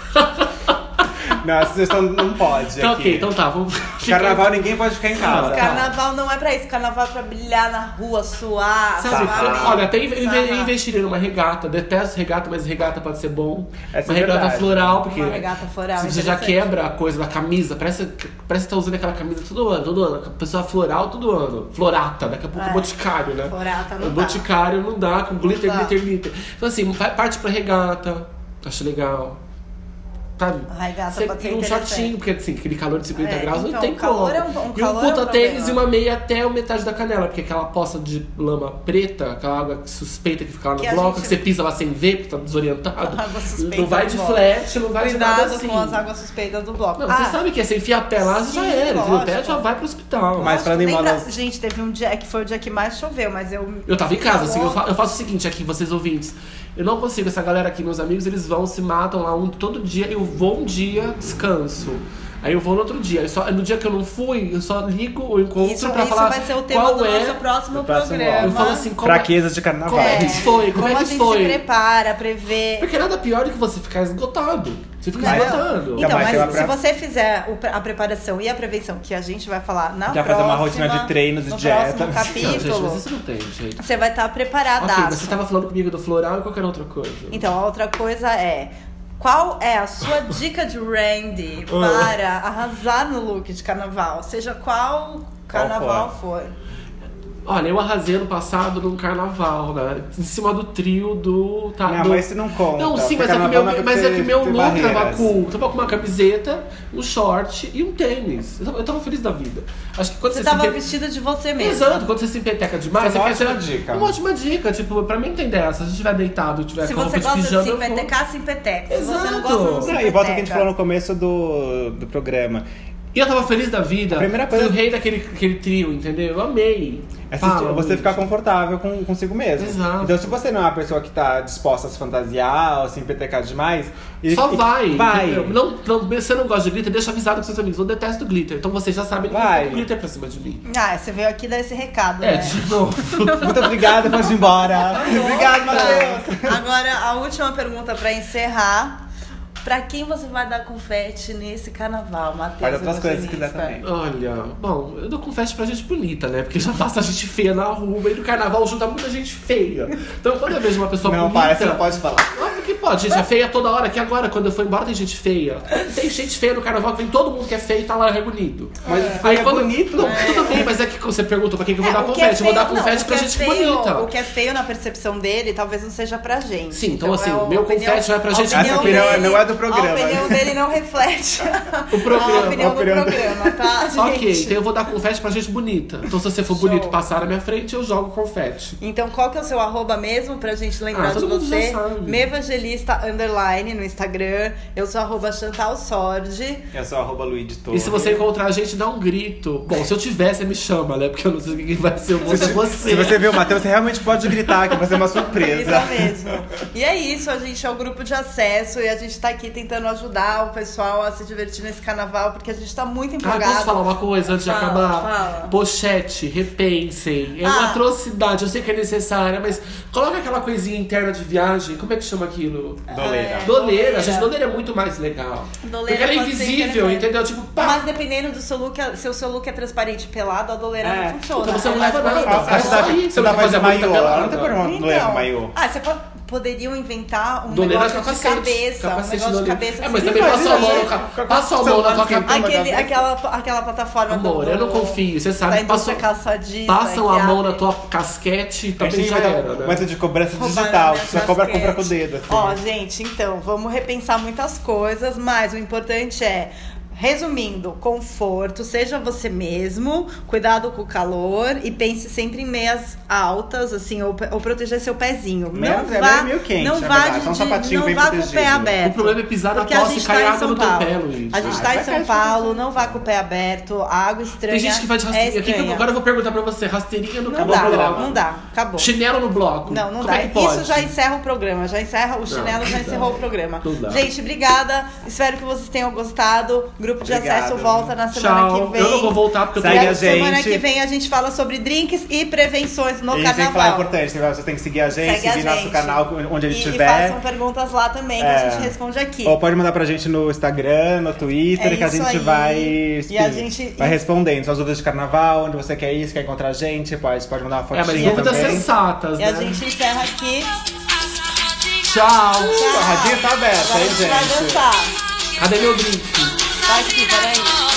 Speaker 2: Não, essa sugestão não pode.
Speaker 3: Então,
Speaker 2: aqui.
Speaker 3: ok, então tá, vamos.
Speaker 2: Carnaval ninguém pode ficar em casa.
Speaker 3: Tá.
Speaker 1: Carnaval não é pra isso, carnaval é pra brilhar na rua, suar,
Speaker 3: Sabe,
Speaker 1: suar
Speaker 3: olha, até inve-
Speaker 1: sarrar.
Speaker 3: inve- investiria numa regata. Detesto regata, mas regata pode ser bom.
Speaker 2: Essa
Speaker 3: uma
Speaker 2: é
Speaker 3: regata
Speaker 2: verdade.
Speaker 3: floral, porque
Speaker 1: Uma regata floral,
Speaker 3: se você já
Speaker 1: interessante.
Speaker 3: quebra a coisa da camisa, parece, parece que tá usando aquela camisa todo ano, todo ano. Pessoa floral todo ano. Florata, daqui a pouco
Speaker 1: É.
Speaker 3: boticário, né?
Speaker 1: Florata não
Speaker 3: o
Speaker 1: dá.
Speaker 3: boticário não dá, com glitter,
Speaker 1: dá.
Speaker 3: glitter, glitter. Então assim, vai parte pra regata, acho legal. Sabe? Você-
Speaker 1: ser
Speaker 3: e um shortinho, porque assim, aquele calor de 50
Speaker 1: É,
Speaker 3: graus
Speaker 1: então,
Speaker 3: não tem
Speaker 1: o calor
Speaker 3: como.
Speaker 1: é um- um
Speaker 3: e um
Speaker 1: calor é um
Speaker 3: puta tênis e uma meia até a metade da canela, porque aquela poça de lama preta, aquela água suspeita que fica lá no
Speaker 1: Que
Speaker 3: bloco,
Speaker 1: gente-
Speaker 3: que você pisa lá sem ver, porque tá desorientado. Não vai de
Speaker 1: bloco.
Speaker 3: flat, não vai de
Speaker 1: Cuidado
Speaker 3: nada assim.
Speaker 1: com as águas suspeitas do bloco.
Speaker 3: Não,
Speaker 1: Ah,
Speaker 3: você sabe que é, você enfia a pé lá, você já
Speaker 1: sim,
Speaker 3: era? O pé já vai pro hospital.
Speaker 2: Mas em
Speaker 1: nem pra- Gente, teve um dia que foi o dia que mais choveu, mas eu...
Speaker 3: Eu tava em casa, assim,
Speaker 1: Calor.
Speaker 3: eu faço o seguinte aqui, vocês ouvintes. Eu não consigo, essa galera aqui, meus amigos, eles vão, se matam lá um, todo dia, eu vou um dia, descanso. Aí eu vou no outro dia. Só, no dia que eu não fui, eu só ligo o encontro
Speaker 1: Isso,
Speaker 3: pra
Speaker 1: isso
Speaker 3: falar
Speaker 1: vai ser o tema
Speaker 3: qual
Speaker 1: do
Speaker 3: é.
Speaker 1: nosso próximo programa.
Speaker 3: Eu falo assim, como,
Speaker 2: Fraquezas de carnaval.
Speaker 3: como é que foi? Como, é
Speaker 1: a
Speaker 3: que
Speaker 1: gente
Speaker 3: foi?
Speaker 1: se prepara, prevê...
Speaker 3: Porque nada pior do que você ficar esgotado. Você fica
Speaker 1: Não.
Speaker 3: esgotando.
Speaker 1: Então,
Speaker 2: mas
Speaker 1: se você fizer a preparação e a prevenção que a gente vai falar na
Speaker 2: Já
Speaker 1: próxima...
Speaker 2: fazer uma rotina de treinos e
Speaker 1: no
Speaker 2: dieta.
Speaker 1: próximo
Speaker 3: Não, gente,
Speaker 1: capítulo,
Speaker 3: mas isso não tem, gente.
Speaker 1: você vai estar preparadaço.
Speaker 3: Ok, mas você tava falando comigo do floral e qualquer outra coisa.
Speaker 1: Então, a outra coisa é... Qual é a sua dica de Randy para arrasar no look de carnaval? Seja qual carnaval for.
Speaker 3: Olha, eu arrasei ano passado num carnaval, né? Em cima do trio do. Tá,
Speaker 2: Não,
Speaker 3: do...
Speaker 2: mas isso não conta.
Speaker 3: Não, sim, mas é, meu,
Speaker 2: não
Speaker 3: mas é que meu
Speaker 2: ter
Speaker 3: look tava cool. Tava com uma camiseta, um short e um tênis. Eu tava, eu tava feliz da vida. Acho que quando
Speaker 1: Você
Speaker 3: você,
Speaker 1: tava
Speaker 3: se
Speaker 1: vestida de você mesmo.
Speaker 3: Exato, quando você se empeteca demais,
Speaker 2: é
Speaker 3: você quer
Speaker 2: ótima
Speaker 3: ser-
Speaker 2: dica.
Speaker 3: Uma ótima dica, tipo, pra mim tem dessa. Se eu estiver deitado, tiver
Speaker 1: Se
Speaker 3: com
Speaker 1: você
Speaker 3: roupa de
Speaker 1: gosta de
Speaker 3: pijama,
Speaker 1: se
Speaker 3: eu vou-
Speaker 1: empetecar, se empeteca. Se você não
Speaker 3: Exato.
Speaker 1: gosta, não se
Speaker 2: e volta o que a gente falou no começo do, do programa.
Speaker 3: E eu tava feliz da vida.
Speaker 2: A primeira coisa-
Speaker 3: Fui o rei daquele aquele trio, entendeu? Eu amei.
Speaker 2: É
Speaker 3: Fala,
Speaker 2: você ficar confortável com, consigo mesmo.
Speaker 3: Exato.
Speaker 2: Então, se você não é uma pessoa que tá disposta a se fantasiar ou se empetecar demais. e-
Speaker 3: Só
Speaker 2: e-
Speaker 3: vai.
Speaker 2: Vai.
Speaker 3: Não, não, você não gosta de glitter, deixa avisado com seus amigos. Eu detesto glitter. Então vocês já sabem que
Speaker 2: Vai.
Speaker 3: glitter pra cima de mim.
Speaker 1: Ah, você veio aqui dar esse recado,
Speaker 3: É,
Speaker 1: né?
Speaker 3: de novo.
Speaker 2: Muito obrigado, pode ir embora. Obrigado, Matheus.
Speaker 1: Tá. Agora, a última pergunta pra encerrar. Pra quem você vai dar confete nesse carnaval, Matheus?
Speaker 2: Faz outras coisas se quiser também.
Speaker 3: Olha, bom, eu dou confete pra gente bonita, né? Porque já basta gente feia na rua e no carnaval junta muita gente feia. Então quando eu vejo uma pessoa
Speaker 2: Não,
Speaker 3: bonita.
Speaker 2: para, você não pode falar.
Speaker 3: Óbvio que pode, gente é feia toda hora, que agora, quando eu for embora, tem gente feia. Tem gente feia no carnaval que vem todo mundo que é feio e tá lá reunido.
Speaker 2: Mas
Speaker 3: Aí
Speaker 2: feio é
Speaker 3: quando.
Speaker 2: bonito.
Speaker 3: Não, tudo bem, mas é que você pergunta pra quem que eu vou dar
Speaker 1: É, o que é
Speaker 3: confete. eu vou dar
Speaker 1: feio-
Speaker 3: confete
Speaker 1: não,
Speaker 3: pra
Speaker 1: que é
Speaker 3: gente
Speaker 1: feio-
Speaker 3: bonita.
Speaker 1: O que é feio na percepção dele, talvez não seja pra gente.
Speaker 3: Sim, então, assim,
Speaker 1: é a
Speaker 3: meu
Speaker 1: opinião-
Speaker 3: confete vai pra
Speaker 1: a
Speaker 3: gente
Speaker 1: opinião
Speaker 2: Essa opinião não é do programa.
Speaker 1: A opinião dele não reflete
Speaker 3: O programa,
Speaker 1: a opinião
Speaker 2: a opinião
Speaker 1: do programa, tá, gente?
Speaker 3: Ok, então eu vou dar confete pra gente bonita. Então se você for
Speaker 1: Show.
Speaker 3: bonito e passar na minha frente, eu jogo confete.
Speaker 1: Então, qual que é o seu arroba mesmo pra gente lembrar
Speaker 3: Ah,
Speaker 1: de você? Mevangelista underline no Instagram. Eu sou arroba Chantal Sordi.
Speaker 2: Eu sou arroba Luigi
Speaker 3: E se você encontrar a gente, dá um grito. Bom, se eu tiver, você me chama, né? Porque eu não sei quem vai ser, eu vou ser você.
Speaker 2: Se você ver o Matheus, você realmente pode gritar que vai ser uma surpresa.
Speaker 1: Isso mesmo. E é isso, a gente é o grupo de acesso e a gente tá aqui tentando ajudar o pessoal a se divertir nesse carnaval, porque a gente tá muito
Speaker 3: Ah,
Speaker 1: empolgado.
Speaker 3: posso falar uma coisa antes
Speaker 1: Fala,
Speaker 3: de acabar?
Speaker 1: fala.
Speaker 3: Pochete, repensem. É uma
Speaker 1: Ah.
Speaker 3: atrocidade, eu sei que é necessária, mas coloca aquela coisinha interna de viagem. Como é que chama aquilo?
Speaker 2: Doleira.
Speaker 1: É,
Speaker 3: Doleira, gente, doleira é muito mais legal.
Speaker 1: Doleira
Speaker 3: Porque ela é
Speaker 1: pode
Speaker 3: invisível, entendeu? Tipo, pá!
Speaker 1: Mas dependendo do seu look, se o seu look é transparente e pelado, a doleira
Speaker 2: É.
Speaker 1: não funciona.
Speaker 3: Então você não
Speaker 1: É
Speaker 3: leva nada. É você não vai
Speaker 2: fazer maiô. Ela não tem problema não levar maiô.
Speaker 1: Ah, você po- poderiam inventar um
Speaker 3: Doleira
Speaker 1: negócio de cabeça.
Speaker 3: capacete
Speaker 1: um negócio de cabeça.
Speaker 3: É,
Speaker 1: que
Speaker 3: mas
Speaker 1: você
Speaker 3: também passa a mão, ca- passa a mão na tua cabeça.
Speaker 1: Aquele, aquela, aquela plataforma
Speaker 3: Amor,
Speaker 1: do,
Speaker 3: eu não confio, você sabe
Speaker 1: calçadista,
Speaker 3: Passam a mão
Speaker 1: abre.
Speaker 3: na tua casquete e também já era, né?
Speaker 2: método de cobrança digital. Você cobra, compra com o dedo, assim.
Speaker 1: Ó, gente, então, vamos repensar muitas coisas, mas o importante é. Resumindo, conforto, seja você mesmo, cuidado com o calor e pense sempre em meias altas, assim, ou, ou proteger seu pezinho.
Speaker 2: Meia-
Speaker 1: não
Speaker 2: é
Speaker 1: vá,
Speaker 2: meio quente,
Speaker 1: não vá de, de- não vá com o pé aberto.
Speaker 3: O problema é pisar na tosse
Speaker 1: gente
Speaker 3: e
Speaker 1: tá
Speaker 3: cair
Speaker 1: em
Speaker 3: água
Speaker 1: São
Speaker 3: no teu
Speaker 1: Paulo.
Speaker 3: pé, Luiz.
Speaker 1: A gente
Speaker 2: Ah,
Speaker 1: tá em São Paulo, não vá com o pé aberto, a água estranha.
Speaker 3: Tem gente que vai de
Speaker 1: é
Speaker 3: rasteirinha. Aqui,
Speaker 1: estranha.
Speaker 3: agora eu vou perguntar pra você: rasteirinha no
Speaker 1: Não
Speaker 3: acabou
Speaker 1: dá,
Speaker 3: o programa.
Speaker 1: não dá, acabou.
Speaker 3: Chinelo no bloco.
Speaker 1: Não, não
Speaker 3: Como
Speaker 1: dá.
Speaker 3: É que pode?
Speaker 1: Isso já encerra o programa. Já encerra o chinelo, já
Speaker 3: não
Speaker 1: encerrou
Speaker 3: dá.
Speaker 1: o programa.
Speaker 3: Não dá.
Speaker 1: Gente, obrigada. Espero que vocês tenham gostado. Grupo de
Speaker 2: Obrigado.
Speaker 1: acesso volta na semana
Speaker 3: Tchau.
Speaker 1: que vem.
Speaker 3: Eu não vou voltar porque eu tô
Speaker 2: Segue a
Speaker 1: a semana
Speaker 2: gente.
Speaker 1: que vem a gente fala sobre drinks e prevenções no
Speaker 2: E a gente tem que falar
Speaker 1: carnaval.
Speaker 2: importante, né? você tem que seguir a gente,
Speaker 1: Segue a
Speaker 2: seguir nosso
Speaker 1: gente.
Speaker 2: canal onde a gente
Speaker 1: e, e
Speaker 2: estiver.
Speaker 1: façam perguntas lá também que
Speaker 2: É.
Speaker 1: a gente responde aqui.
Speaker 2: Ou pode mandar pra gente no Instagram, no Twitter,
Speaker 1: É
Speaker 2: que a
Speaker 1: isso
Speaker 2: gente
Speaker 1: aí.
Speaker 2: vai,
Speaker 1: E a gente-
Speaker 2: vai respondendo. Suas dúvidas de carnaval, onde você quer ir, se quer encontrar a gente, pode, pode mandar uma
Speaker 3: É,
Speaker 2: fotinha
Speaker 3: mas dúvidas
Speaker 2: também.
Speaker 3: sensatas,
Speaker 1: E a
Speaker 3: né?
Speaker 1: gente encerra aqui.
Speaker 3: Tchau.
Speaker 2: A radinha tá aberta,
Speaker 1: a
Speaker 2: hein,
Speaker 1: gente vai
Speaker 2: gente?
Speaker 1: dançar.
Speaker 3: Cadê meu drink?
Speaker 1: Tá aqui, peraí.